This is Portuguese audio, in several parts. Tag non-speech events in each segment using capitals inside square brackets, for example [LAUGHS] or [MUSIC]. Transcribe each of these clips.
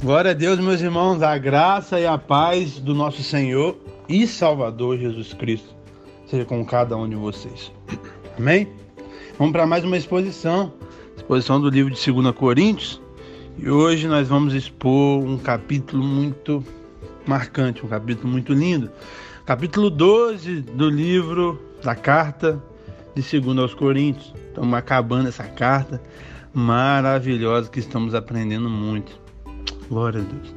Glória a Deus, meus irmãos, a graça e a paz do nosso Senhor e Salvador Jesus Cristo seja com cada um de vocês. Amém? Vamos para mais uma exposição, exposição do livro de 2 Coríntios, e hoje nós vamos expor um capítulo muito marcante, um capítulo muito lindo. Capítulo 12 do livro da carta de 2 aos Coríntios. Estamos acabando essa carta maravilhosa que estamos aprendendo muito. Glória a Deus.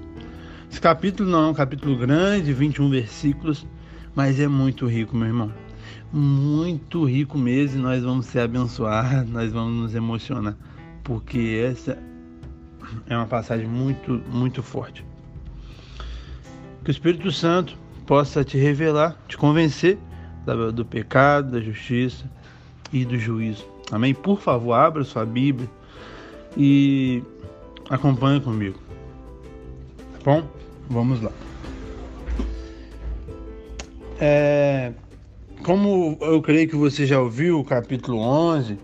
Esse capítulo não é um capítulo grande, 21 versículos, mas é muito rico, meu irmão. Muito rico mesmo, e nós vamos ser abençoados, nós vamos nos emocionar, porque essa é uma passagem muito, muito forte. Que o Espírito Santo possa te revelar, te convencer do pecado, da justiça e do juízo. Amém? Por favor, abra sua Bíblia e acompanhe comigo. Bom, vamos lá. É, como eu creio que você já ouviu o capítulo 11,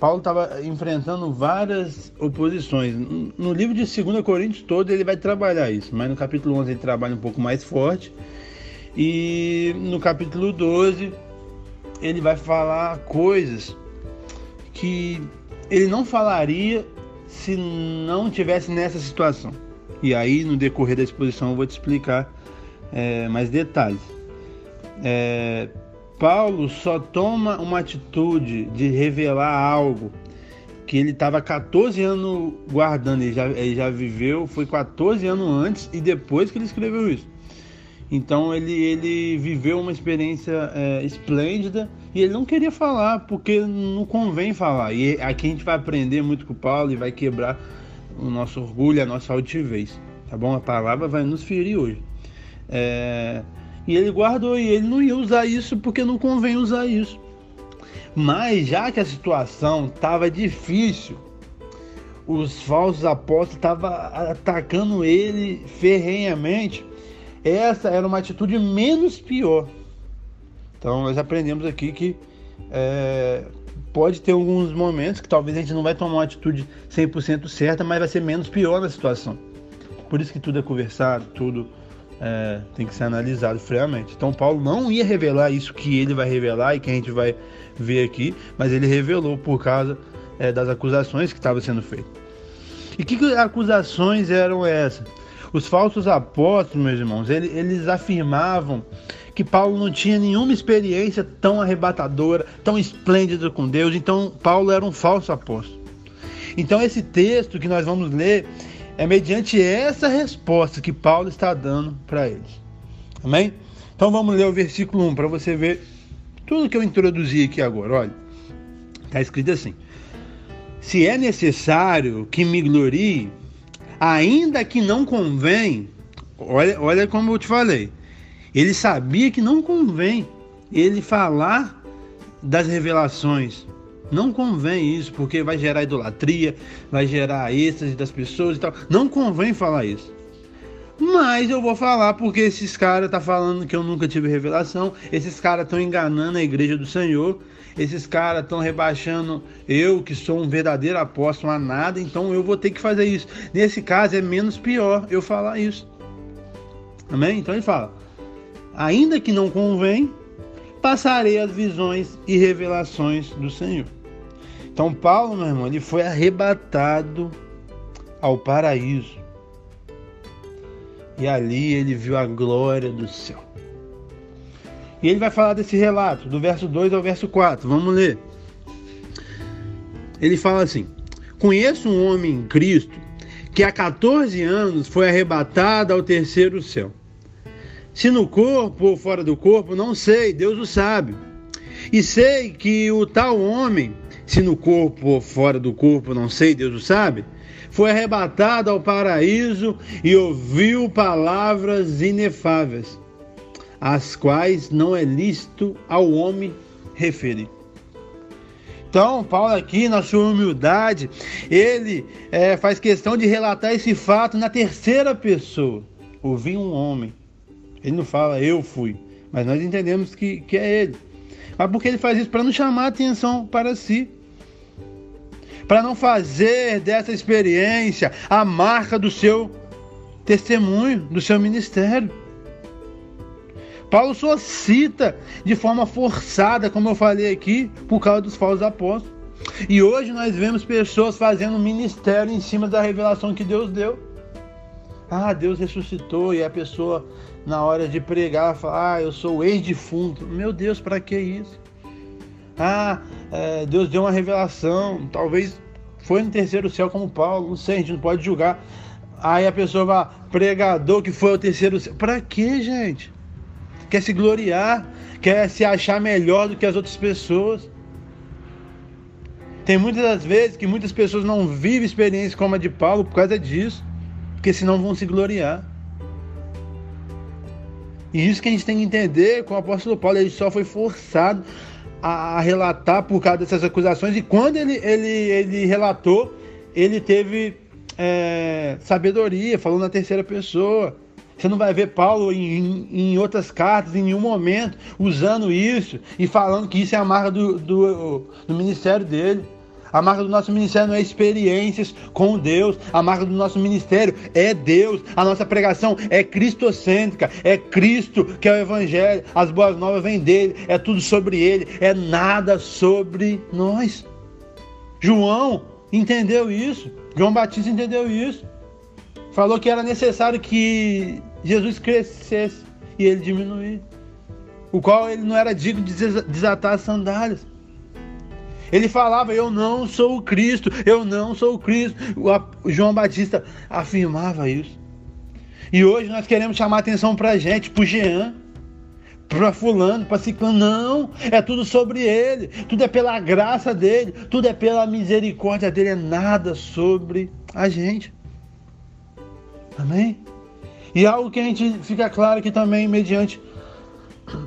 Paulo estava enfrentando várias oposições. No livro de 2 Coríntios todo ele vai trabalhar isso, mas no capítulo 11 ele trabalha um pouco mais forte. E no capítulo 12 ele vai falar coisas que ele não falaria se não tivesse nessa situação. E aí, no decorrer da exposição, eu vou te explicar é, mais detalhes. É, Paulo só toma uma atitude de revelar algo que ele estava 14 anos guardando, ele já, ele já viveu, foi 14 anos antes e depois que ele escreveu isso. Então ele, ele viveu uma experiência é, esplêndida e ele não queria falar, porque não convém falar. E aqui a gente vai aprender muito com o Paulo e vai quebrar o nosso orgulho, a nossa altivez. Tá bom? A palavra vai nos ferir hoje. É... E ele guardou e ele não ia usar isso porque não convém usar isso. Mas já que a situação estava difícil, os falsos apóstolos estavam atacando ele ferrenhamente. Essa era uma atitude menos pior. Então nós aprendemos aqui que é, pode ter alguns momentos que talvez a gente não vai tomar uma atitude 100% certa, mas vai ser menos pior na situação. Por isso que tudo é conversado, tudo é, tem que ser analisado friamente. Então Paulo não ia revelar isso que ele vai revelar e que a gente vai ver aqui, mas ele revelou por causa é, das acusações que estavam sendo feitas. E que, que acusações eram essas? Os falsos apóstolos, meus irmãos, eles, afirmavam que Paulo não tinha nenhuma experiência tão arrebatadora, tão esplêndida com Deus. Então, Paulo era um falso apóstolo. Então, esse texto que nós vamos ler é mediante essa resposta que Paulo está dando para eles. Amém? Então, vamos ler o versículo 1 para você ver tudo que eu introduzi aqui agora. Olha, está escrito assim: Se é necessário que me glorie, ainda que não convém, olha, olha como eu te falei ele sabia que não convém ele falar das revelações. Não convém isso, porque vai gerar idolatria, vai gerar êxtase das pessoas e tal. Não convém falar isso. Mas eu vou falar porque esses caras estão tá falando que eu nunca tive revelação, esses caras estão enganando a igreja do Senhor, esses caras estão rebaixando eu, que sou um verdadeiro apóstolo, a nada, então eu vou ter que fazer isso. Nesse caso é menos pior eu falar isso. Amém? Então ele fala: ainda que não convém, passarei as visões e revelações do Senhor. Então Paulo, meu irmão, ele foi arrebatado ao paraíso. E ali ele viu a glória do céu. E ele vai falar desse relato, do verso 2 ao verso 4. Vamos ler. Ele fala assim: Conheço um homem em Cristo que há 14 anos foi arrebatado ao terceiro céu. Se no corpo ou fora do corpo, não sei, Deus o sabe. E sei que o tal homem, se no corpo ou fora do corpo, não sei, Deus o sabe, foi arrebatado ao paraíso e ouviu palavras inefáveis, as quais não é lícito ao homem referir. Então, Paulo aqui, na sua humildade, ele é, faz questão de relatar esse fato na terceira pessoa. Ouvi um homem ele não fala eu fui, mas nós entendemos que, que é ele. Mas porque ele faz isso para não chamar atenção para si. para não fazer dessa experiência a marca do seu testemunho, do seu ministério. Paulo só cita de forma forçada, como eu falei aqui, por causa dos falsos apóstolos. E hoje nós vemos pessoas fazendo ministério em cima da revelação que Deus deu. Ah, Deus ressuscitou e a pessoa, na hora de pregar, fala: Ah, eu sou ex-defunto. Meu Deus, para que isso? Ah, é, Deus deu uma revelação. Talvez foi no terceiro céu, como Paulo. Não sei, a gente não pode julgar. Aí a pessoa vai, pregador que foi ao terceiro céu. Para que, gente? Quer se gloriar, quer se achar melhor do que as outras pessoas. Tem muitas das vezes que muitas pessoas não vivem experiências como a de Paulo por causa disso, porque senão vão se gloriar. E isso que a gente tem que entender com o apóstolo Paulo, ele só foi forçado a, relatar por causa dessas acusações, e quando ele, ele, ele relatou, ele teve é, sabedoria, falou na terceira pessoa. Você não vai ver Paulo em, em, outras cartas, em nenhum momento, usando isso e falando que isso é a marca do, do, do ministério dele. A marca do nosso ministério não é experiências com Deus. A marca do nosso ministério é Deus. A nossa pregação é cristocêntrica. É Cristo que é o Evangelho. As boas novas vêm dele. É tudo sobre ele. É nada sobre nós. João entendeu isso. João Batista entendeu isso. Falou que era necessário que Jesus crescesse e ele diminuir. O qual ele não era digno de desatar as sandálias. Ele falava: Eu não sou o Cristo, eu não sou o Cristo. O João Batista afirmava isso. E hoje nós queremos chamar atenção para a gente, para o Jean, para Fulano, para Ciclano. Não, é tudo sobre ele, tudo é pela graça dele, tudo é pela misericórdia dele, é nada sobre a gente. Amém? E algo que a gente fica claro que também, mediante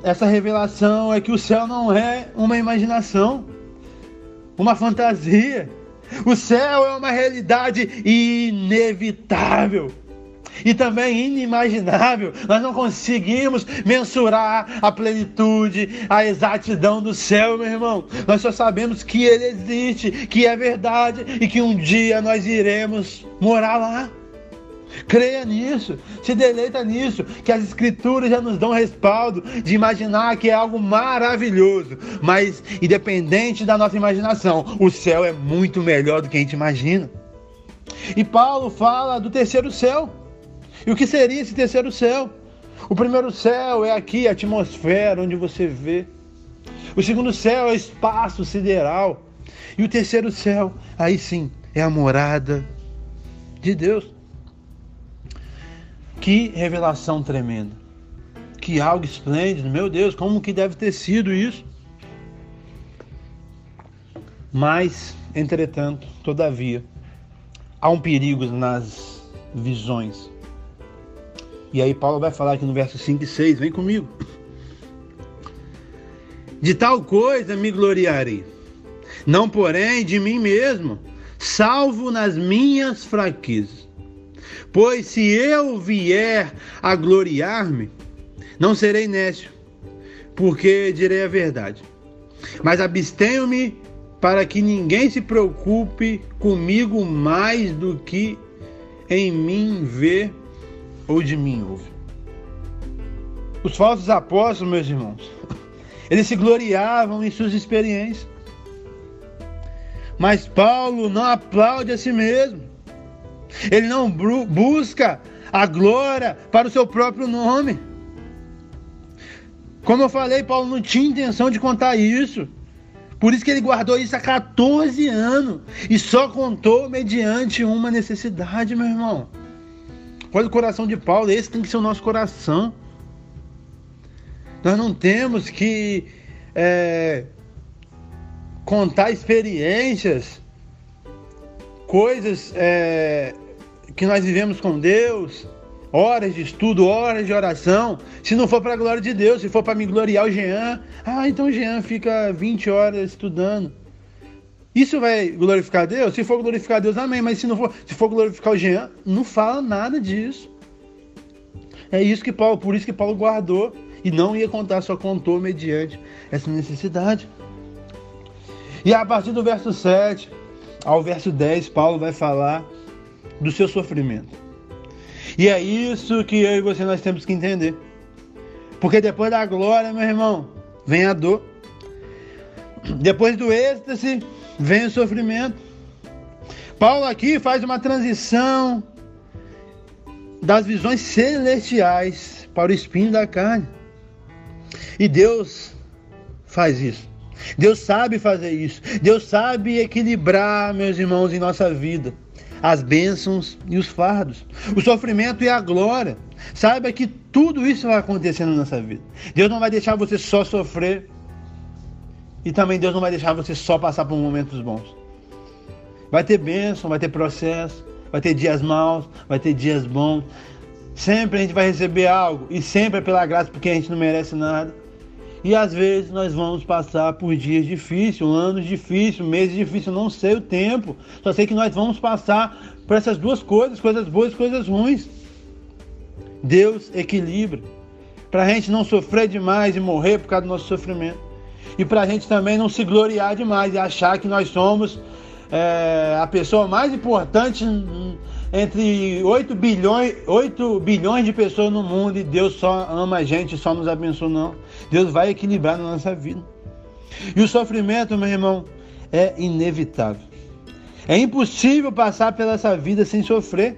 essa revelação, é que o céu não é uma imaginação uma fantasia. O céu é uma realidade inevitável e também inimaginável. Nós não conseguimos mensurar a plenitude, a exatidão do céu, meu irmão. Nós só sabemos que ele existe, que é verdade e que um dia nós iremos morar lá. Creia nisso, se deleita nisso, que as escrituras já nos dão respaldo de imaginar que é algo maravilhoso, mas independente da nossa imaginação, o céu é muito melhor do que a gente imagina. E Paulo fala do terceiro céu. E o que seria esse terceiro céu? O primeiro céu é aqui, a atmosfera onde você vê. O segundo céu é o espaço sideral. E o terceiro céu, aí sim, é a morada de Deus. Que revelação tremenda. Que algo esplêndido. Meu Deus, como que deve ter sido isso? Mas, entretanto, todavia, há um perigo nas visões. E aí Paulo vai falar aqui no verso 5 e 6, vem comigo. De tal coisa me gloriarei, não porém de mim mesmo, salvo nas minhas fraquezas. Pois se eu vier a gloriar-me, não serei nécio, porque direi a verdade. Mas abstenho-me para que ninguém se preocupe comigo mais do que em mim vê ou de mim ouve. Os falsos apóstolos, meus irmãos, eles se gloriavam em suas experiências. Mas Paulo não aplaude a si mesmo. Ele não busca a glória para o seu próprio nome. Como eu falei, Paulo não tinha intenção de contar isso. Por isso que ele guardou isso há 14 anos e só contou mediante uma necessidade, meu irmão. Olha o coração de Paulo, esse tem que ser o nosso coração. Nós não temos que é, contar experiências, coisas é, que nós vivemos com Deus, horas de estudo, horas de oração, se não for para a glória de Deus, se for para me gloriar o Jean, ah, então o Jean fica 20 horas estudando. Isso vai glorificar Deus? Se for glorificar Deus, amém. Mas se não for, se for glorificar o Jean, não fala nada disso. É isso que Paulo, por isso que Paulo guardou e não ia contar, só contou mediante essa necessidade. E a partir do verso 7, ao verso 10, Paulo vai falar do seu sofrimento. E é isso que eu e você nós temos que entender. Porque depois da glória, meu irmão, vem a dor. Depois do êxtase, vem o sofrimento. Paulo aqui faz uma transição das visões celestiais para o espinho da carne. E Deus faz isso. Deus sabe fazer isso. Deus sabe equilibrar, meus irmãos, em nossa vida as bênçãos e os fardos, o sofrimento e a glória. Saiba que tudo isso vai acontecer na nossa vida. Deus não vai deixar você só sofrer e também Deus não vai deixar você só passar por momentos bons. Vai ter bênção, vai ter processo, vai ter dias maus, vai ter dias bons. Sempre a gente vai receber algo e sempre é pela graça porque a gente não merece nada. E às vezes nós vamos passar por dias difíceis, anos difíceis, meses difíceis, não sei o tempo. Só sei que nós vamos passar por essas duas coisas, coisas boas e coisas ruins. Deus equilibra. Para a gente não sofrer demais e morrer por causa do nosso sofrimento. E para a gente também não se gloriar demais e achar que nós somos é, a pessoa mais importante entre 8 bilhões, 8 bilhões de pessoas no mundo e Deus só ama a gente, só nos abençoa, não. Deus vai equilibrar na nossa vida. E o sofrimento, meu irmão, é inevitável. É impossível passar pela essa vida sem sofrer.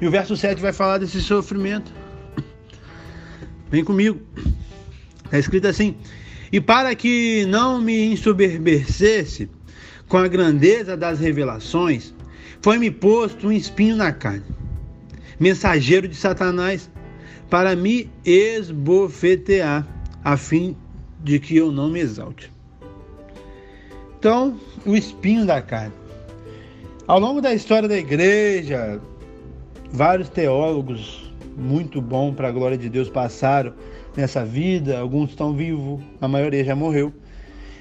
E o verso 7 vai falar desse sofrimento. Vem comigo. Está escrito assim: E para que não me ensoberbecesse com a grandeza das revelações, foi-me posto um espinho na carne, mensageiro de Satanás, para me esbofetear, a fim de que eu não me exalte. Então, o espinho da carne. Ao longo da história da igreja, vários teólogos muito bons para a glória de Deus passaram nessa vida, alguns estão vivos, a maioria já morreu.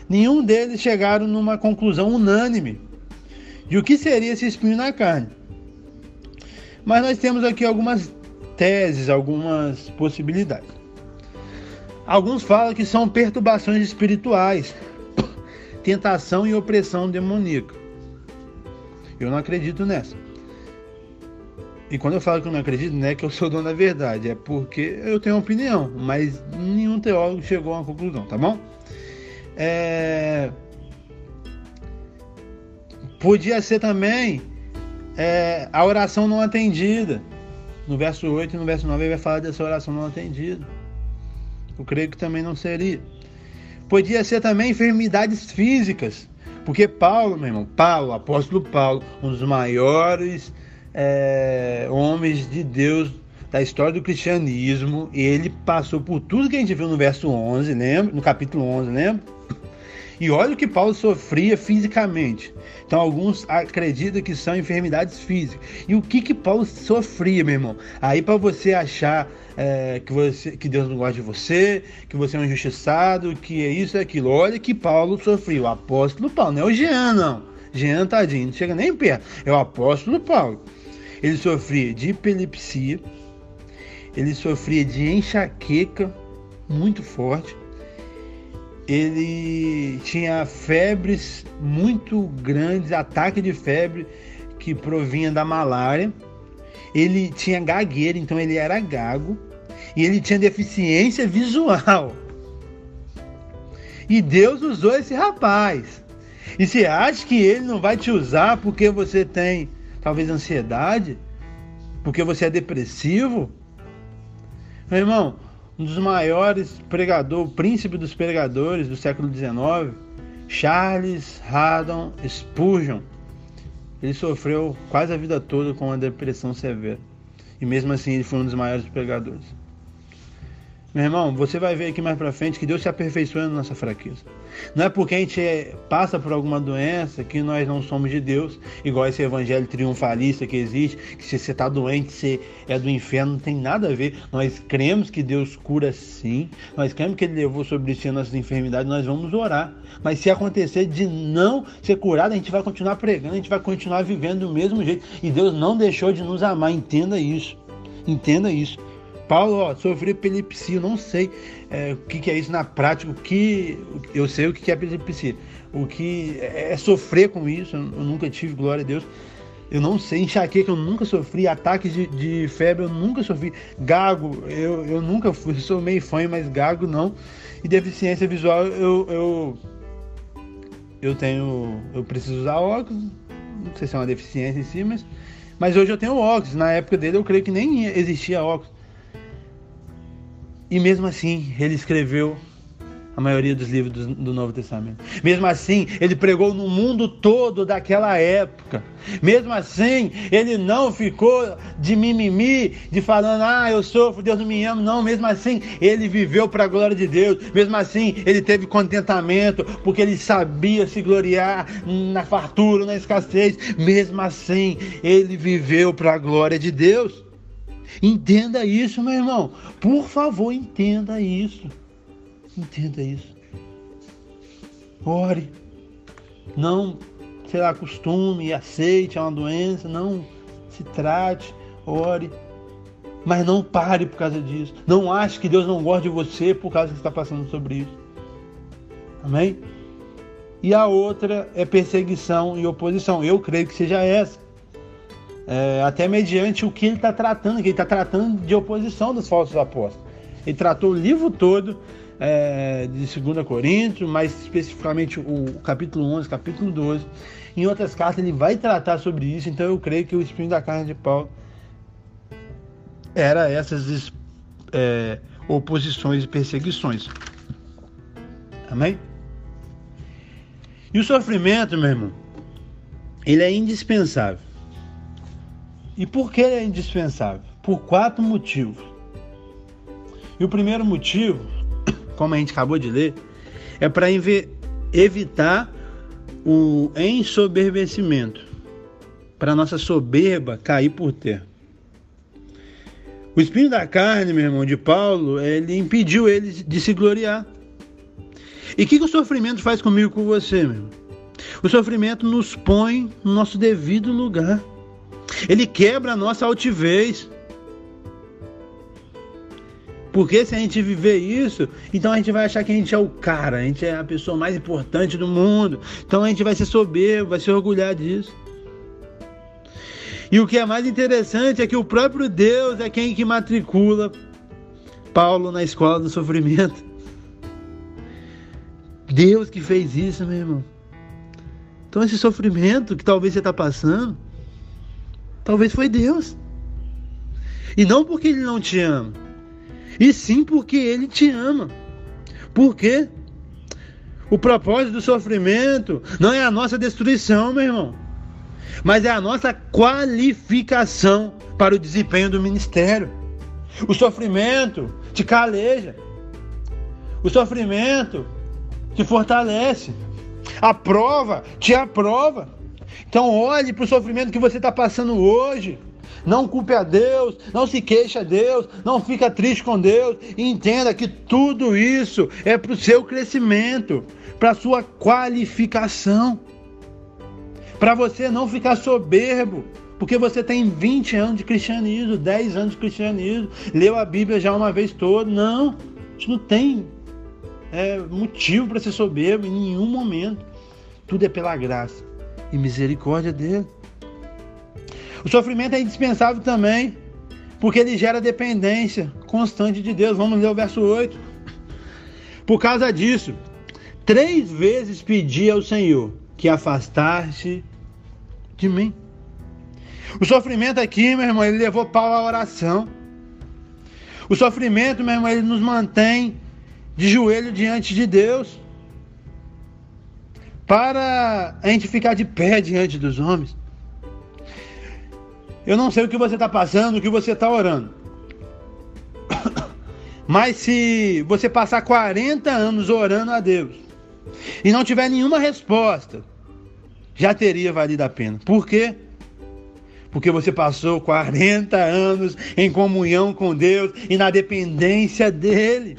Nenhum deles chegaram numa conclusão unânime de o que seria esse espinho na carne. Mas nós temos aqui algumas teses, algumas possibilidades. Alguns falam que são perturbações espirituais, [COUGHS] tentação e opressão demoníaca. Eu não acredito nessa. E quando eu falo que eu não acredito, não é que eu sou dono da verdade, é porque eu tenho opinião, mas nenhum teólogo chegou a uma conclusão, tá bom? É... Podia ser também é, a oração não atendida. No verso 8 e no verso 9 ele vai falar dessa oração não atendida. Eu creio que também não seria. Podia ser também enfermidades físicas. Porque Paulo, meu irmão, Paulo, apóstolo Paulo, um dos maiores é, homens de Deus da história do cristianismo, ele passou por tudo que a gente viu no verso 11, lembra? No capítulo 11, lembra? E olha o que Paulo sofria fisicamente. Então, alguns acreditam que são enfermidades físicas. E o que que Paulo sofria, meu irmão? Aí, para você achar é, que, você, que Deus não gosta de você, que você é um injustiçado, que é isso e aquilo. Olha que Paulo sofreu. O apóstolo Paulo, não é o Jean, não. Jean, tadinho, não chega nem perto. É o apóstolo Paulo. Ele sofria de epilepsia, ele sofria de enxaqueca muito forte, ele tinha febres muito grandes, ataque de febre que provinha da malária. Ele tinha gagueira, então ele era gago. E ele tinha deficiência visual. E Deus usou esse rapaz. E você acha que ele não vai te usar porque você tem talvez ansiedade? Porque você é depressivo? Meu irmão, um dos maiores pregadores, o príncipe dos pregadores do século XIX, Charles Haddon Spurgeon. Ele sofreu quase a vida toda com uma depressão severa. E mesmo assim ele foi um dos maiores pregadores. Meu irmão, você vai ver aqui mais para frente que Deus se aperfeiçoa na nossa fraqueza. Não é porque a gente é, passa por alguma doença que nós não somos de Deus, igual esse evangelho triunfalista que existe, que se você está doente, você é do inferno, não tem nada a ver. Nós cremos que Deus cura sim, nós cremos que Ele levou sobre si nossas enfermidades, nós vamos orar. Mas se acontecer de não ser curado, a gente vai continuar pregando, a gente vai continuar vivendo do mesmo jeito. E Deus não deixou de nos amar, entenda isso. Entenda isso. Paulo, ó, sofreu epilepsia, não sei é, o que, que, é isso na prática, o que eu sei o que, que é epilepsia, o que é sofrer com isso. Eu nunca tive, glória a Deus. Eu não sei, enxaqueca eu nunca sofri, ataques de, de febre eu nunca sofri, gago eu, eu nunca fui, sou meio fã, mas gago não. E deficiência visual eu, eu, eu tenho, eu preciso usar óculos, não sei se é uma deficiência em si, mas, mas hoje eu tenho óculos. Na época dele eu creio que nem existia óculos. E mesmo assim ele escreveu a maioria dos livros do, do, Novo Testamento. Mesmo assim, ele pregou no mundo todo daquela época. Mesmo assim, ele não ficou de mimimi, de falando, ah, eu sofro, Deus não me ama. Não, mesmo assim, ele viveu para a glória de Deus. Mesmo assim, ele teve contentamento, porque ele sabia se gloriar na fartura, na escassez. Mesmo assim, ele viveu para a glória de Deus. Entenda isso, meu irmão. Por favor, entenda isso. Entenda isso. Ore. Não se acostume e aceite, é uma doença. Não se trate, ore. Mas não pare por causa disso. Não ache que Deus não gosta de você por causa que está passando sobre isso. Amém? E a outra é perseguição e oposição. Eu creio que seja essa. É, até mediante o que ele está tratando, que ele está tratando de oposição dos falsos apóstolos. Ele tratou o livro todo é, de 2 Coríntios, mais especificamente o capítulo 11, capítulo 12. Em outras cartas ele vai tratar sobre isso, então eu creio que o espinho da carne de Paulo era essas é, oposições e perseguições. Amém? E o sofrimento, meu irmão, ele é indispensável. E por que ele é indispensável? Por quatro motivos. E o primeiro motivo [COUGHS] como a gente acabou de ler, é para evitar o ensoberbecimento, para nossa soberba cair por terra. O espinho da carne, meu irmão, de Paulo, ele impediu ele de se gloriar. E o que, que o sofrimento faz comigo com você, meu? O sofrimento nos põe no nosso devido lugar. Ele quebra a nossa altivez. Porque se a gente viver isso, então a gente vai achar que a gente é o cara, a gente é a pessoa mais importante do mundo. Então a gente vai ser soberbo, vai se orgulhar disso. E o que é mais interessante é que o próprio Deus é quem que matricula Paulo na escola do sofrimento. Deus que fez isso, meu irmão. Então esse sofrimento que talvez você está passando, talvez foi Deus. E não porque ele não te ama, e sim porque Ele te ama. Por quê? O propósito do sofrimento não é a nossa destruição, meu irmão, mas é a nossa qualificação para o desempenho do ministério. O sofrimento te caleja, o sofrimento te fortalece, a prova te aprova. Então, olhe para o sofrimento que você está passando hoje não culpe a Deus, não se queixe a Deus, não fica triste com Deus. Entenda que tudo isso é para o seu crescimento, para a sua qualificação. Para você não ficar soberbo, porque você tem 20 anos de cristianismo, 10 anos de cristianismo, leu a Bíblia já uma vez toda. Não, gente não tem é, motivo para ser soberbo em nenhum momento. Tudo é pela graça e misericórdia dele. O sofrimento é indispensável também, porque ele gera dependência constante de Deus. Vamos ler o verso 8. Por causa disso, três vezes pedi ao Senhor que afastasse de mim. O sofrimento aqui, meu irmão, ele levou Paulo à oração. O sofrimento, meu irmão, ele nos mantém de joelho diante de Deus. Para a gente ficar de pé diante dos homens. Eu não sei o que você está passando, o que você está orando. [COUGHS] Mas se você passar 40 anos orando a Deus e não tiver nenhuma resposta, já teria valido a pena. Por quê? Porque você passou 40 anos em comunhão com Deus e na dependência dEle.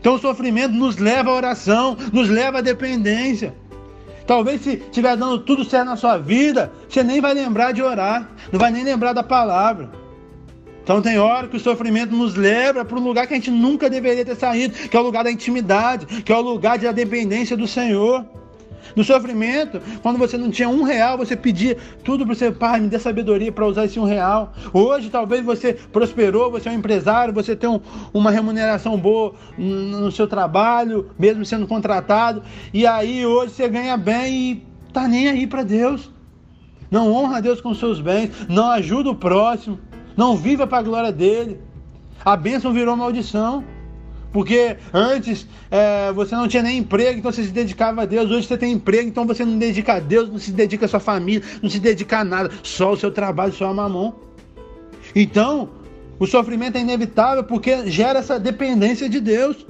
Então o sofrimento nos leva à oração, nos leva à dependência. Talvez se estiver dando tudo certo na sua vida, você nem vai lembrar de orar, não vai nem lembrar da palavra. Então tem hora que o sofrimento nos leva para um lugar que a gente nunca deveria ter saído, que é o lugar da intimidade, que é o lugar da dependência do Senhor. No sofrimento, quando você não tinha um real, você pedia tudo para o seu pai, me dê sabedoria para usar esse um real. Hoje, talvez você prosperou, você é um empresário, você tem um, uma remuneração boa no seu trabalho, mesmo sendo contratado, e aí hoje você ganha bem e tá nem aí para Deus. Não honra Deus com seus bens, não ajuda o próximo. Não viva para a glória dele. A bênção virou maldição. Porque antes é, você não tinha nem emprego, então você se dedicava a Deus. Hoje você tem emprego, então você não dedica a Deus, não se dedica à sua família, não se dedica a nada, só o seu trabalho, só a mamão. Então, o sofrimento é inevitável porque gera essa dependência de Deus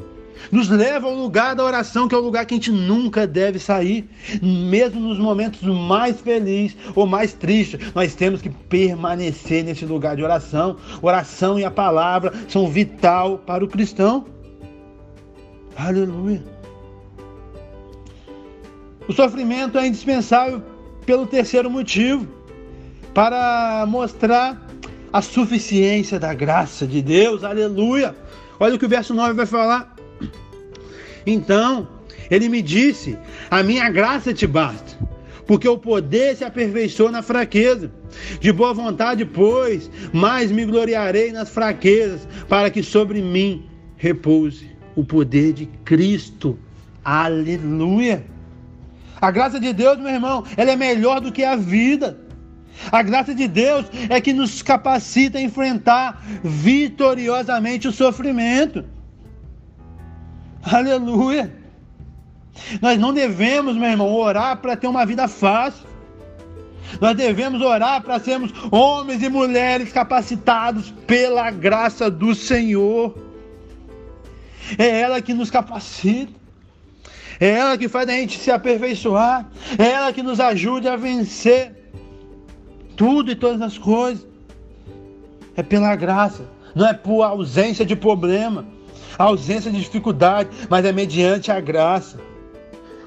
nos leva ao lugar da oração, que é o lugar que a gente nunca deve sair, mesmo nos momentos mais felizes ou mais tristes, nós temos que permanecer nesse lugar de oração. Oração e a palavra são vital para o cristão. Aleluia. O sofrimento é indispensável pelo terceiro motivo, para mostrar a suficiência da graça de Deus. Aleluia. Olha o que o verso 9 vai falar. Então, ele me disse: A minha graça te basta, porque o poder se aperfeiçoa na fraqueza. De boa vontade, pois, mais me gloriarei nas fraquezas, para que sobre mim repouse o poder de Cristo. Aleluia! A graça de Deus, meu irmão, ela é melhor do que a vida. A graça de Deus é que nos capacita a enfrentar vitoriosamente o sofrimento. Aleluia. Nós não devemos, meu irmão, orar para ter uma vida fácil. Nós devemos orar para sermos homens e mulheres capacitados pela graça do Senhor. É ela que nos capacita. É ela que faz a gente se aperfeiçoar. É ela que nos ajuda a vencer tudo e todas as coisas. É pela graça, não é por ausência de problema ausência de dificuldade, mas é mediante a graça.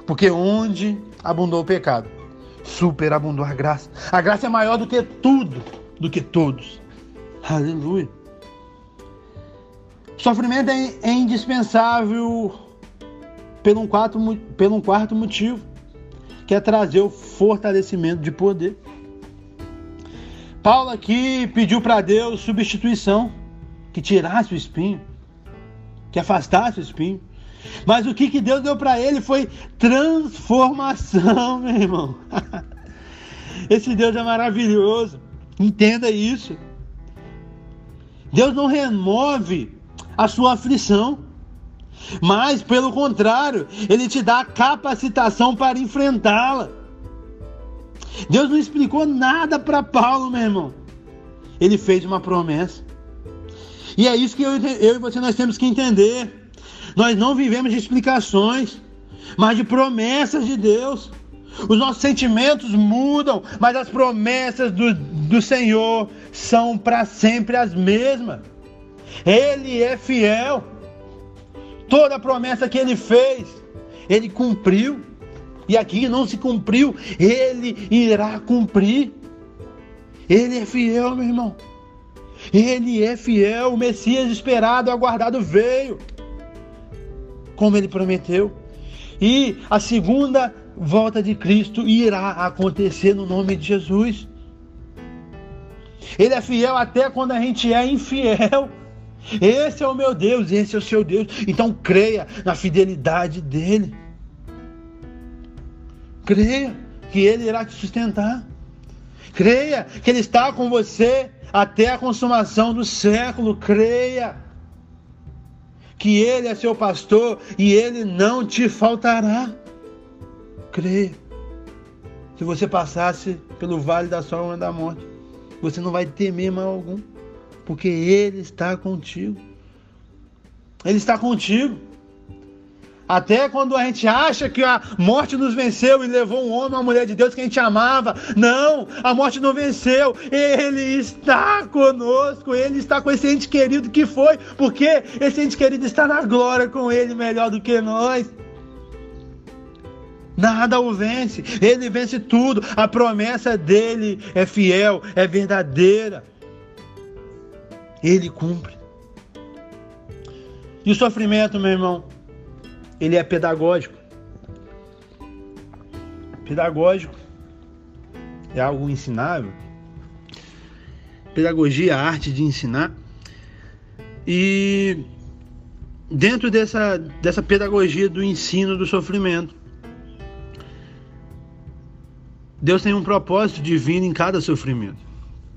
Porque onde abundou o pecado, superabundou a graça. A graça é maior do que tudo, do que todos. Aleluia. Sofrimento é, é indispensável pelo um, quarto, pelo um quarto motivo, que é trazer o fortalecimento de poder. Paulo aqui pediu para Deus substituição, que tirasse o espinho que afastasse o espinho. Mas o que, que Deus deu para ele foi transformação, [LAUGHS] meu irmão. Esse Deus é maravilhoso. Entenda isso. Deus não remove a sua aflição, mas pelo contrário, ele te dá a capacitação para enfrentá-la. Deus não explicou nada para Paulo, meu irmão. Ele fez uma promessa. E é isso que eu, eu e você nós temos que entender. Nós não vivemos de explicações, mas de promessas de Deus. Os nossos sentimentos mudam, mas as promessas do, do Senhor são para sempre as mesmas. Ele é fiel. Toda a promessa que ele fez, ele cumpriu. E aqui não se cumpriu, ele irá cumprir. Ele é fiel, meu irmão. Ele é fiel, o Messias esperado, aguardado veio, como ele prometeu. E a segunda volta de Cristo irá acontecer no nome de Jesus. Ele é fiel até quando a gente é infiel. Esse é o meu Deus, esse é o seu Deus. Então creia na fidelidade dele. Creia que ele irá te sustentar. Creia que ele está com você até a consumação do século. Creia que Ele é seu pastor e Ele não te faltará. Creia. Se você passasse pelo vale da sombra da morte, você não vai temer mal algum, porque Ele está contigo. Ele está contigo. Até quando a gente acha que a morte nos venceu e levou um homem, uma mulher de Deus que a gente amava. Não, a morte não venceu. Ele está conosco. Ele está com esse ente querido que foi. Porque esse ente querido está na glória com ele melhor do que nós. Nada o vence. Ele vence tudo. A promessa dele é fiel, é verdadeira. Ele cumpre. E o sofrimento, meu irmão, ele é pedagógico. Pedagógico é algo ensinável. Pedagogia, a arte de ensinar. E dentro dessa, dessa pedagogia do ensino do sofrimento, Deus tem um propósito divino em cada sofrimento.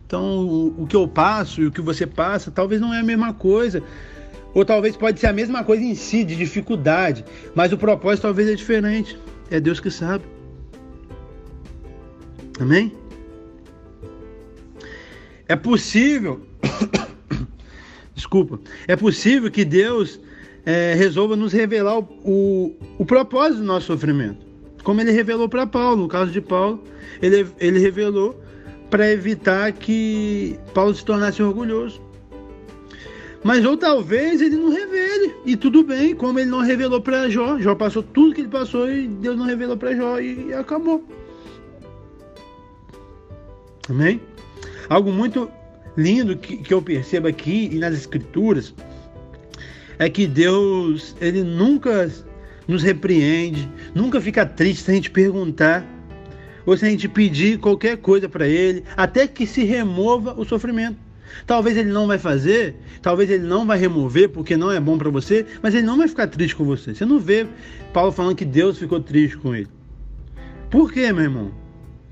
Então, o, que eu passo e o que você passa talvez não é a mesma coisa. Ou talvez pode ser a mesma coisa em si, de dificuldade, mas o propósito talvez é diferente. É Deus que sabe. Amém? É possível, [COUGHS] desculpa, é possível que Deus é, resolva nos revelar o, o, o, propósito do nosso sofrimento. Como ele revelou para Paulo, no caso de Paulo, ele, ele revelou para evitar que Paulo se tornasse orgulhoso. Mas ou talvez ele não revele, e tudo bem, como ele não revelou para Jó. Jó passou tudo que ele passou e Deus não revelou para Jó e, e acabou. Amém? Algo muito lindo que, que eu percebo aqui e nas escrituras é que Deus, ele nunca nos repreende, nunca fica triste se a gente perguntar ou se a gente pedir qualquer coisa para ele, até que se remova o sofrimento. Talvez ele não vai fazer, talvez ele não vai remover porque não é bom para você, mas ele não vai ficar triste com você. Você não vê Paulo falando que Deus ficou triste com ele. Por quê, meu irmão?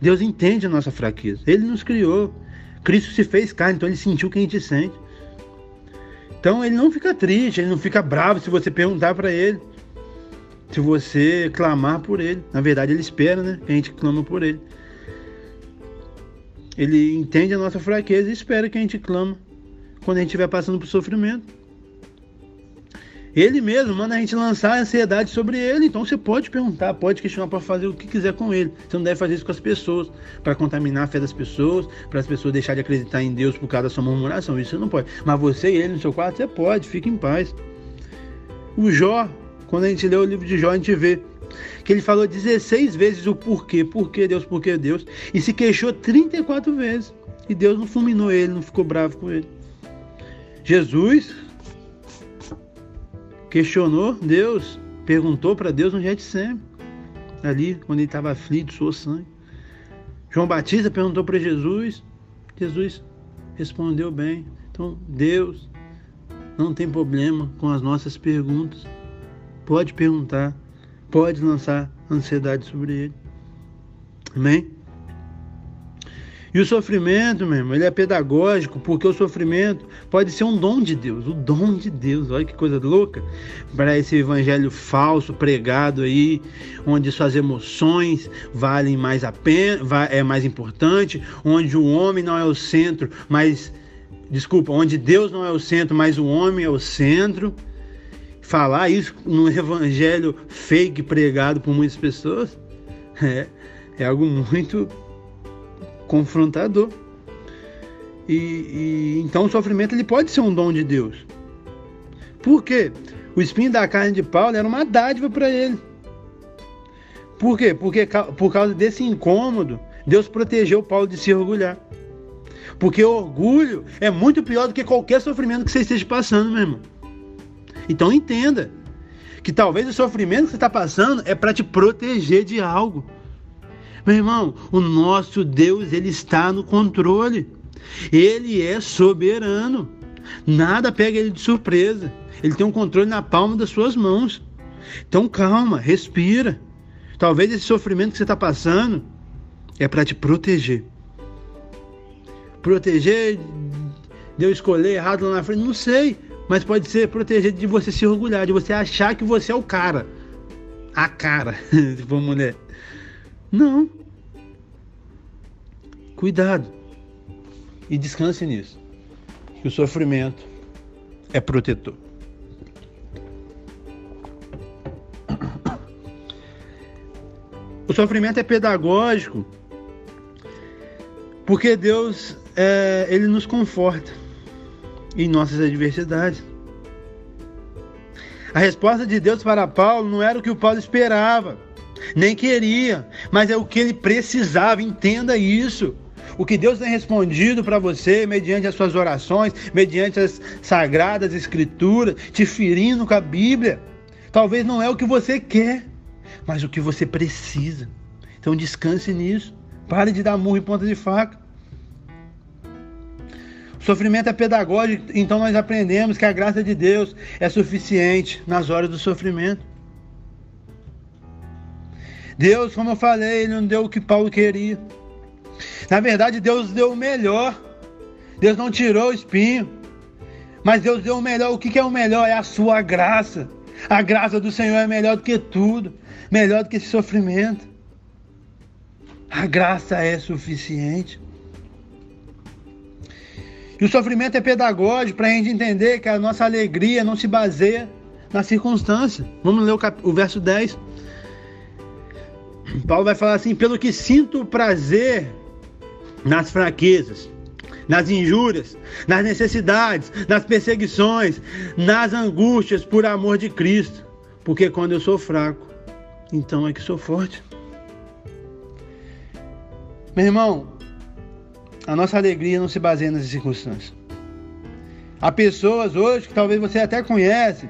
Deus entende a nossa fraqueza. Ele nos criou. Cristo se fez carne, então ele sentiu o que a gente sente. Então ele não fica triste, ele não fica bravo se você perguntar para ele. Se você clamar por ele. Na verdade, ele espera, né? Que a gente clama por ele. Ele entende a nossa fraqueza e espera que a gente clama quando a gente estiver passando por sofrimento. Ele mesmo manda a gente lançar a ansiedade sobre ele. Então você pode perguntar, pode questionar para fazer o que quiser com ele. Você não deve fazer isso com as pessoas, para contaminar a fé das pessoas, para as pessoas deixarem de acreditar em Deus por causa da sua murmuração. Isso você não pode. Mas você e ele no seu quarto, você pode, fique em paz. O Jó, quando a gente lê o livro de Jó, a gente vê que ele falou 16 vezes o porquê, porquê Deus, porquê Deus, e se queixou 34 vezes. E Deus não fulminou ele, não ficou bravo com ele. Jesus questionou Deus, perguntou para Deus no Getsemane, ali quando ele estava aflito, suou sangue. João Batista perguntou para Jesus, Jesus respondeu bem. Então, Deus não tem problema com as nossas perguntas. Pode perguntar, pode lançar ansiedade sobre ele. Amém? E o sofrimento, meu irmão, ele é pedagógico, porque o sofrimento pode ser um dom de Deus, o dom de Deus. Olha que coisa louca para esse evangelho falso pregado aí, onde suas emoções valem mais a pena, é mais importante, onde o homem não é o centro, mas desculpa, onde Deus não é o centro, mas o homem é o centro. Falar isso num evangelho fake pregado por muitas pessoas [LAUGHS] é, é algo muito confrontador. E, e, então o sofrimento ele pode ser um dom de Deus. Por quê? O espinho da carne de Paulo era uma dádiva para ele. Por quê? Porque por causa desse incômodo, Deus protegeu Paulo de se orgulhar. Porque orgulho é muito pior do que qualquer sofrimento que você esteja passando, meu irmão. Então entenda que talvez o sofrimento que você está passando é para te proteger de algo. Meu irmão, o nosso Deus, ele está no controle. Ele é soberano. Nada pega ele de surpresa. Ele tem um controle na palma das suas mãos. Então calma, respira. Talvez esse sofrimento que você está passando é para te proteger. Proteger de eu escolher errado lá na frente, não sei. Mas pode ser proteger de você se orgulhar, de você achar que você é o cara. A cara, [LAUGHS] se for mulher. Não. Cuidado. E descanse nisso. Que o sofrimento é protetor. [COUGHS] O sofrimento é pedagógico porque Deus é, ele nos conforta em nossas adversidades. A resposta de Deus para Paulo não era o que o Paulo esperava. nem queria, mas é o que ele precisava, entenda isso. O que Deus tem respondido para você, mediante as suas orações, mediante as sagradas escrituras, te ferindo com a Bíblia, talvez não é o que você quer, mas o que você precisa. Então descanse nisso. Pare de dar murro em ponta de faca. Sofrimento é pedagógico, então nós aprendemos que a graça de Deus é suficiente nas horas do sofrimento. Deus, como eu falei, ele não deu o que Paulo queria. Na verdade, Deus deu o melhor. Deus não tirou o espinho. Mas Deus deu o melhor. O que é o melhor? É a sua graça. A graça do Senhor é melhor do que tudo. Melhor do que esse sofrimento. A graça é suficiente. E o sofrimento é pedagógico para a gente entender que a nossa alegria não se baseia na circunstância. Vamos ler o, cap... o verso 10. Paulo vai falar assim: pelo que sinto prazer nas fraquezas, nas injúrias, nas necessidades, nas perseguições, nas angústias por amor de Cristo. Porque quando eu sou fraco, então é que sou forte. Meu irmão, a nossa alegria não se baseia nas circunstâncias. Há pessoas hoje que talvez você até conhece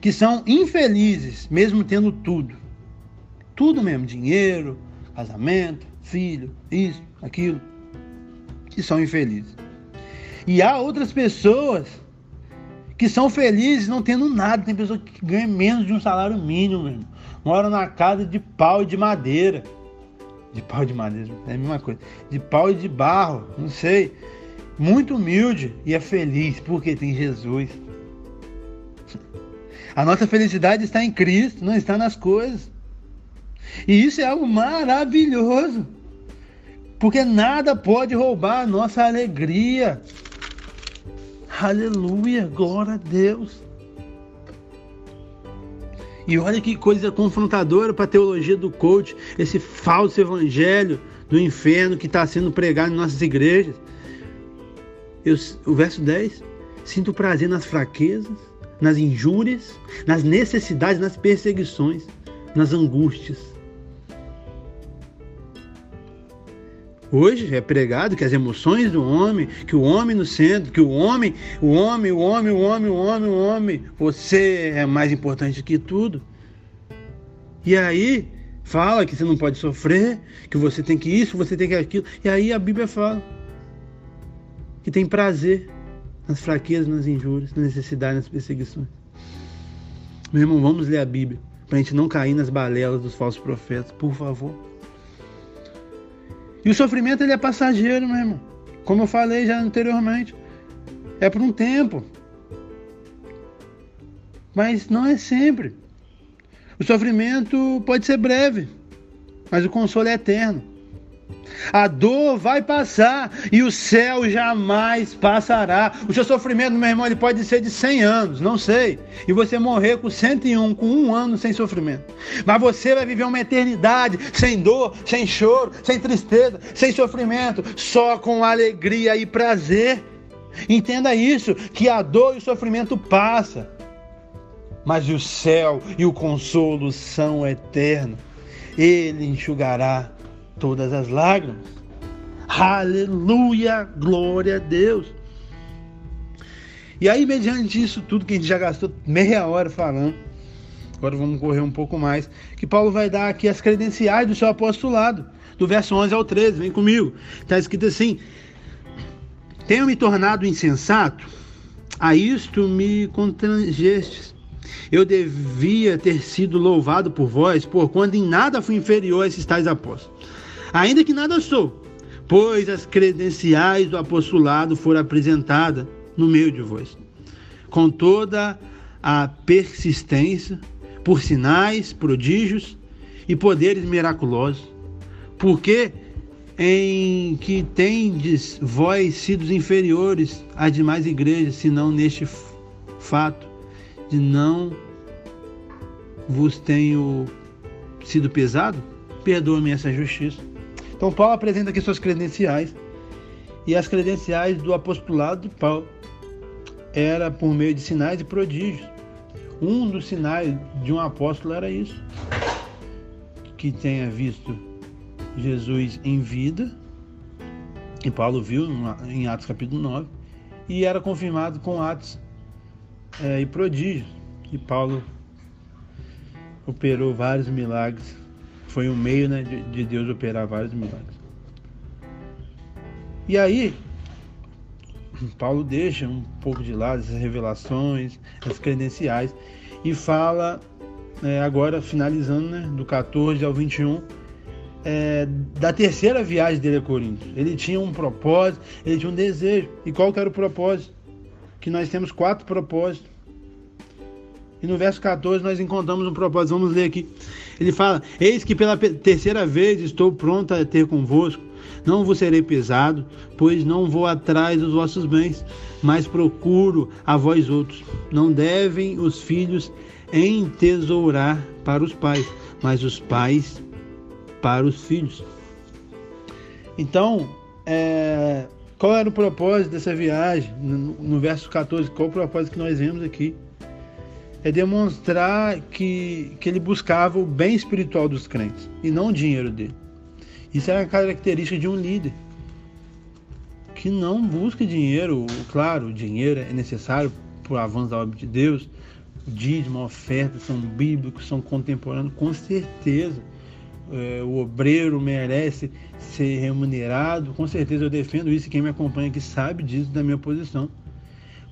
que são infelizes, mesmo tendo tudo. Tudo mesmo, dinheiro, casamento, filho, isso, aquilo que são infelizes. E há outras pessoas que são felizes não tendo nada. Tem pessoas que ganham menos de um salário mínimo, mesmo. moram na casa de pau e de madeira. De pau de madeira, é a mesma coisa. De pau e de barro, não sei. Muito humilde e é feliz porque tem Jesus. A nossa felicidade está em Cristo, não está nas coisas. E isso é algo maravilhoso. Porque nada pode roubar a nossa alegria. Aleluia, glória a Deus. E olha que coisa confrontadora para a teologia do coach, esse falso evangelho do inferno que está sendo pregado em nossas igrejas. Eu, o verso 10: Sinto prazer nas fraquezas, nas injúrias, nas necessidades, nas perseguições, nas angústias Hoje é pregado que as emoções do homem, que o homem no centro, que o homem, o homem, o homem, o homem, o homem, o homem, você é mais importante que tudo. E aí fala que você não pode sofrer, que você tem que isso, você tem que aquilo. E aí a Bíblia fala que tem prazer nas fraquezas, nas injúrias, nas necessidades, nas perseguições. Meu irmão, vamos ler a Bíblia para a gente não cair nas balelas dos falsos profetas, por favor. E o sofrimento ele é passageiro, meu irmão. Como eu falei já anteriormente. É por um tempo. Mas não é sempre. O sofrimento pode ser breve, mas o consolo é eterno. A dor vai passar e o céu jamais passará. O seu sofrimento, meu irmão, ele pode ser de 100 anos, não sei. E você morrer com 101, com um ano sem sofrimento. Mas você vai viver uma eternidade sem dor, sem choro, sem tristeza, sem sofrimento, só com alegria e prazer. Entenda isso, que a dor e o sofrimento passa. Mas o céu e o consolo são eternos. Ele enxugará todas as lágrimas. Aleluia, glória a Deus. E aí, mediante isso tudo que a gente já gastou meia hora falando, agora vamos correr um pouco mais, que Paulo vai dar aqui as credenciais do seu apostolado, do verso 11 ao 13, vem comigo. Está escrito assim: Tenho me tornado insensato, a isto me constrangestes. Eu devia ter sido louvado por vós, por quando em nada fui inferior a esses tais apóstolos ainda que nada sou, pois as credenciais do apostolado foram apresentadas no meio de vós, com toda a persistência, por sinais, prodígios e poderes miraculosos, porque em que tendes vós sido inferiores às demais igrejas, senão neste fato de não vos tenho sido pesado? Perdoa-me essa justiça. Então, Paulo apresenta aqui suas credenciais. E as credenciais do apostolado de Paulo era por meio de sinais e prodígios. Um dos sinais de um apóstolo era isso. que tenha visto Jesus em vida, e Paulo viu em Atos capítulo 9, e era confirmado com atos é, e prodígios. E Paulo operou vários milagres. Foi um meio né, de, de Deus operar vários milagres. E aí, Paulo deixa um pouco de lado essas revelações, essas credenciais, e fala, é, agora finalizando, né, do 14 ao 21, é, da terceira viagem dele a Corinto. Ele tinha um propósito, ele tinha um desejo. E qual que era o propósito? Que nós temos quatro propósitos. E no verso 14 nós encontramos um propósito. Vamos ler aqui. Ele fala: Eis que pela terceira vez estou pronto a ter convosco. Não vos serei pesado, pois não vou atrás dos vossos bens, mas procuro a vós outros. Não devem os filhos entesourar para os pais, mas os pais para os filhos. Então, é, qual era o propósito dessa viagem? No, no verso 14, qual o propósito que nós vemos aqui? É demonstrar que, que ele buscava o bem espiritual dos crentes e não o dinheiro dele. Isso é a característica de um líder que não busca dinheiro. Claro, o dinheiro é necessário para o avanço da obra de Deus. O dízimo, a oferta são bíblicos, são contemporâneos, com certeza. É, o obreiro merece ser remunerado, com certeza eu defendo isso. Quem me acompanha aqui sabe disso da minha posição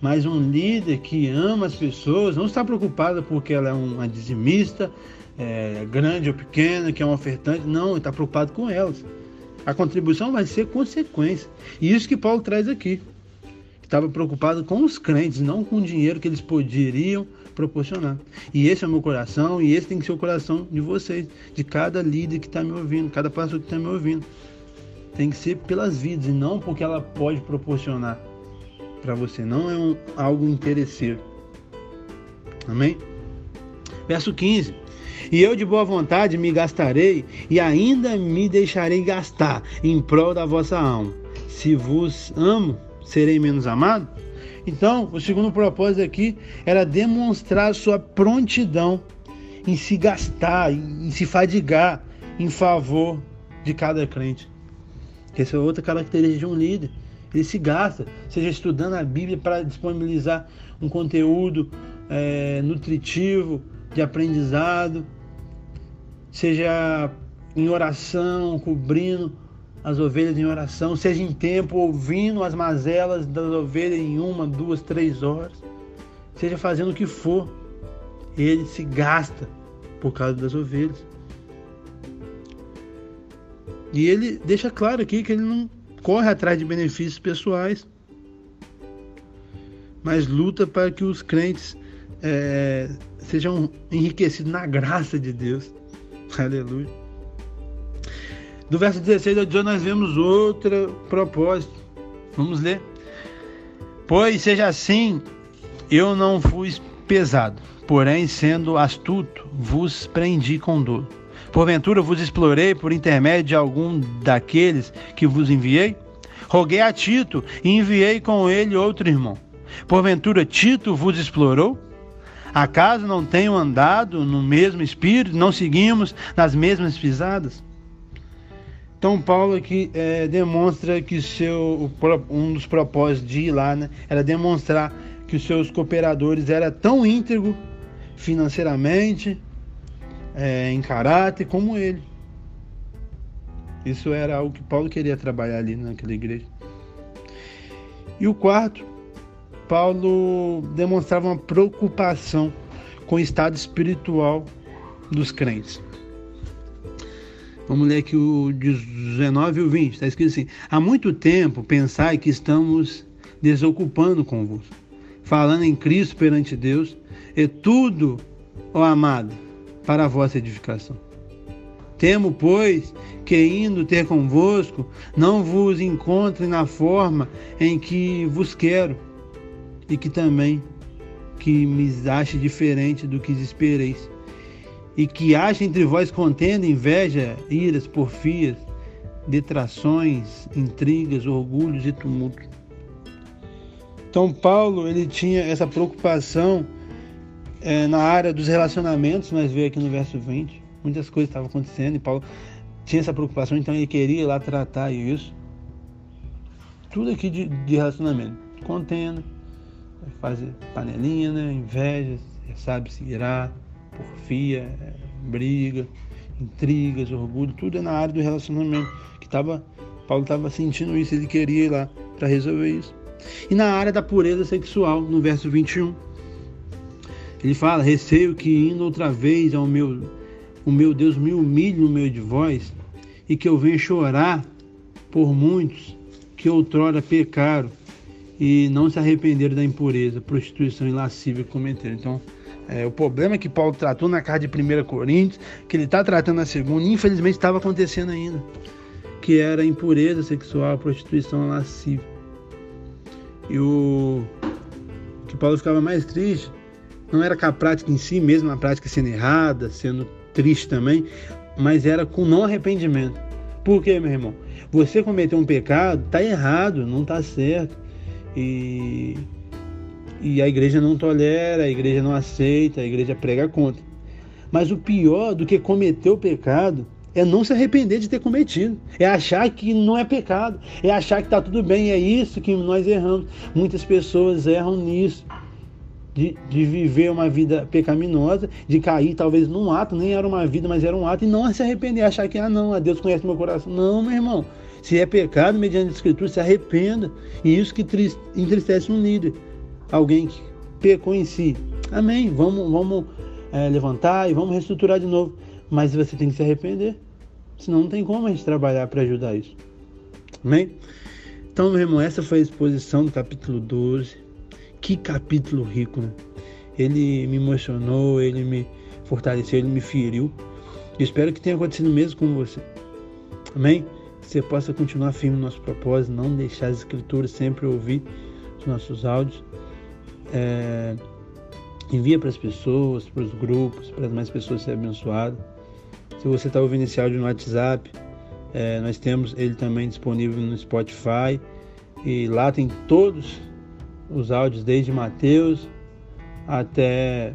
mas um líder que ama as pessoas, não está preocupado porque ela é uma dizimista, é, grande ou pequena, que é um ofertante, não, está preocupado com elas. A contribuição vai ser consequência. E isso que Paulo traz aqui. Estava preocupado com os crentes, não com o dinheiro que eles poderiam proporcionar. E esse é o meu coração, e esse tem que ser o coração de vocês, de cada líder que está me ouvindo, cada pastor que está me ouvindo. Tem que ser pelas vidas e não porque ela pode proporcionar para você, não é um, algo interesseiro. Amém? Verso 15. E eu de boa vontade me gastarei e ainda me deixarei gastar em prol da vossa alma. Se vos amo, serei menos amado? Então, o segundo propósito aqui era demonstrar sua prontidão em se gastar, em se fadigar em favor de cada crente. Essa é outra característica de um líder. Ele se gasta, seja estudando a Bíblia para disponibilizar um conteúdo é, nutritivo, de aprendizado, seja em oração, cobrindo as ovelhas em oração, seja em tempo ouvindo as mazelas das ovelhas em uma, duas, três horas, seja fazendo o que for, ele se gasta por causa das ovelhas. E ele deixa claro aqui que ele não corre atrás de benefícios pessoais, mas luta para que os crentes é, sejam enriquecidos na graça de Deus. [LAUGHS] Aleluia. Do verso 16 ao 18 nós vemos outro propósito. Vamos ler. Pois seja assim, eu não fui pesado, porém sendo astuto, vos prendi com dor. Porventura vos explorei por intermédio de algum daqueles que vos enviei? Roguei a Tito e enviei com ele outro irmão. Porventura Tito vos explorou? Acaso não tenho andado no mesmo espírito? Não seguimos nas mesmas pisadas? Então Paulo aqui é, demonstra que seu, um dos propósitos de ir lá né, era demonstrar que os seus cooperadores eram tão íntegros financeiramente, é, em caráter como ele. Isso era algo que Paulo queria trabalhar ali naquela igreja. E o quarto, Paulo demonstrava uma preocupação com o estado espiritual dos crentes. Vamos ler aqui o 19 e o 20. Está escrito assim: Há muito tempo pensai que estamos desocupando convosco, falando em Cristo perante Deus, e tudo, ó amado, para a vossa edificação. Temo, pois, que indo ter convosco, não vos encontre na forma em que vos quero, e que também que me ache diferente do que espereis, e que ache entre vós contenda, inveja, iras, porfias, detrações, intrigas, orgulhos e tumultos. Então Paulo ele tinha essa preocupação é, na área dos relacionamentos, nós vemos aqui no verso 20, muitas coisas estavam acontecendo e Paulo tinha essa preocupação, então ele queria ir lá tratar isso. Tudo aqui de, de relacionamento. Contenda, fazer panelinha, né? inveja, sabe, se irar, porfia, briga, intrigas, orgulho, tudo é na área do relacionamento. Que tava, Paulo estava sentindo isso, ele queria ir lá para resolver isso. E na área da pureza sexual, no verso 21, ele fala: Receio que indo outra vez ao meu, o meu Deus me humilhe no meio de vós e que eu venha chorar por muitos que outrora pecaram e não se arrependeram da impureza, prostituição e lascívia que cometeram. Então, é, o problema que Paulo tratou na carta de 1 Coríntios, que ele está tratando na segunda, infelizmente estava acontecendo ainda, que era impureza sexual, prostituição, lascívia. E o que Paulo ficava mais triste não era com a prática em si mesmo, a prática sendo errada, sendo triste também, mas era com não arrependimento. Por quê, meu irmão? Você cometeu um pecado, está errado, não está certo. E e a igreja não tolera, a igreja não aceita, a igreja prega contra. Mas o pior do que cometer o pecado é não se arrepender de ter cometido, é achar que não é pecado, é achar que está tudo bem, é isso que nós erramos. Muitas pessoas erram nisso, de, de viver uma vida pecaminosa, de cair talvez num ato, nem era uma vida, mas era um ato, e não se arrepender, achar que, ah, não, Deus conhece meu coração. Não, meu irmão, se é pecado mediante a Escritura, se arrependa, e isso que entristece um líder alguém que pecou em si. Amém. Vamos, vamos é, levantar e vamos reestruturar de novo. Mas você tem que se arrepender. Senão não tem como a gente trabalhar para ajudar isso. Amém? Então, meu irmão, essa foi a exposição do capítulo 12. Que capítulo rico, né? Ele me emocionou, ele me fortaleceu, ele me feriu. Espero que tenha acontecido mesmo com você. Amém? Que você possa continuar firme no nosso propósito, não deixar as escrituras sempre ouvir os nossos áudios é, envia para as pessoas, para os grupos, para as mais pessoas serem abençoadas. Se você está ouvindo esse áudio no WhatsApp, é, nós temos ele também disponível no Spotify e lá tem todos os áudios desde Mateus até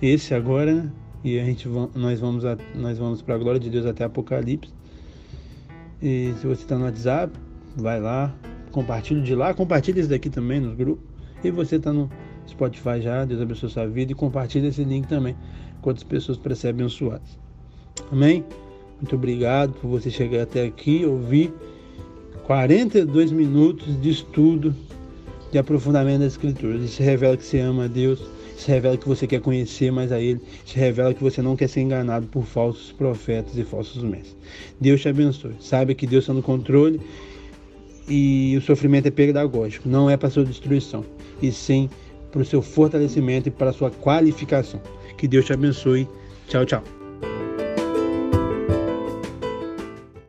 esse agora, né? E a gente nós vamos a, nós vamos para a glória de Deus até Apocalipse. E se você está no WhatsApp, vai lá, compartilha de lá, compartilha esse daqui também nos grupos. E você está no Spotify já, Deus abençoe sua vida e compartilha esse link também com outras pessoas para serem abençoadas. Amém? Muito obrigado por você chegar até aqui ouvir 42 minutos de estudo de aprofundamento das Escrituras. Isso revela que você ama a Deus, isso revela que você quer conhecer mais a Ele, isso revela que você não quer ser enganado por falsos profetas e falsos mestres. Deus te abençoe. Saiba que Deus está no controle e o sofrimento é pedagógico, não é para sua destruição, e sim para o seu fortalecimento e para a sua qualificação. Que Deus te abençoe. Tchau, tchau.